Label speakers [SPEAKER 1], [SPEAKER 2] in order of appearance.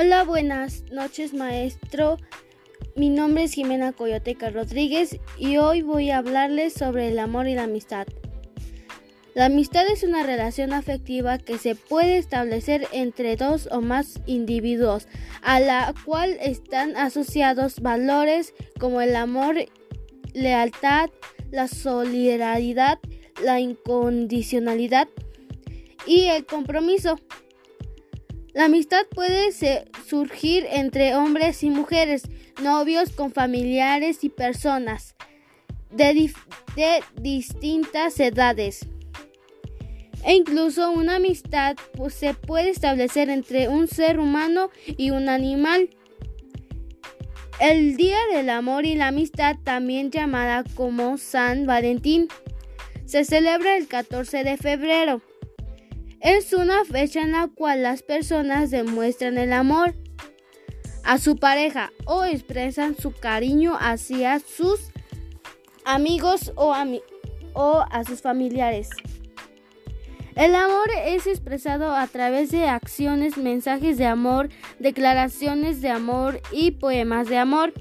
[SPEAKER 1] Hola, buenas noches maestro. Mi nombre es Jimena Coyoteca Rodríguez y hoy voy a hablarles sobre el amor y la amistad. La amistad es una relación afectiva que se puede establecer entre dos o más individuos, a la cual están asociados valores como el amor, lealtad, la solidaridad, la incondicionalidad y el compromiso. La amistad puede surgir entre hombres y mujeres, novios con familiares y personas de, distintas edades. E incluso una amistad pues, se puede establecer entre un ser humano y un animal. El Día del Amor y la Amistad, también llamada como San Valentín, se celebra el 14 de febrero. Es una fecha en la cual las personas demuestran el amor a su pareja o expresan su cariño hacia sus amigos o, a sus familiares. El amor es expresado a través de acciones, mensajes de amor, declaraciones de amor y poemas de amor.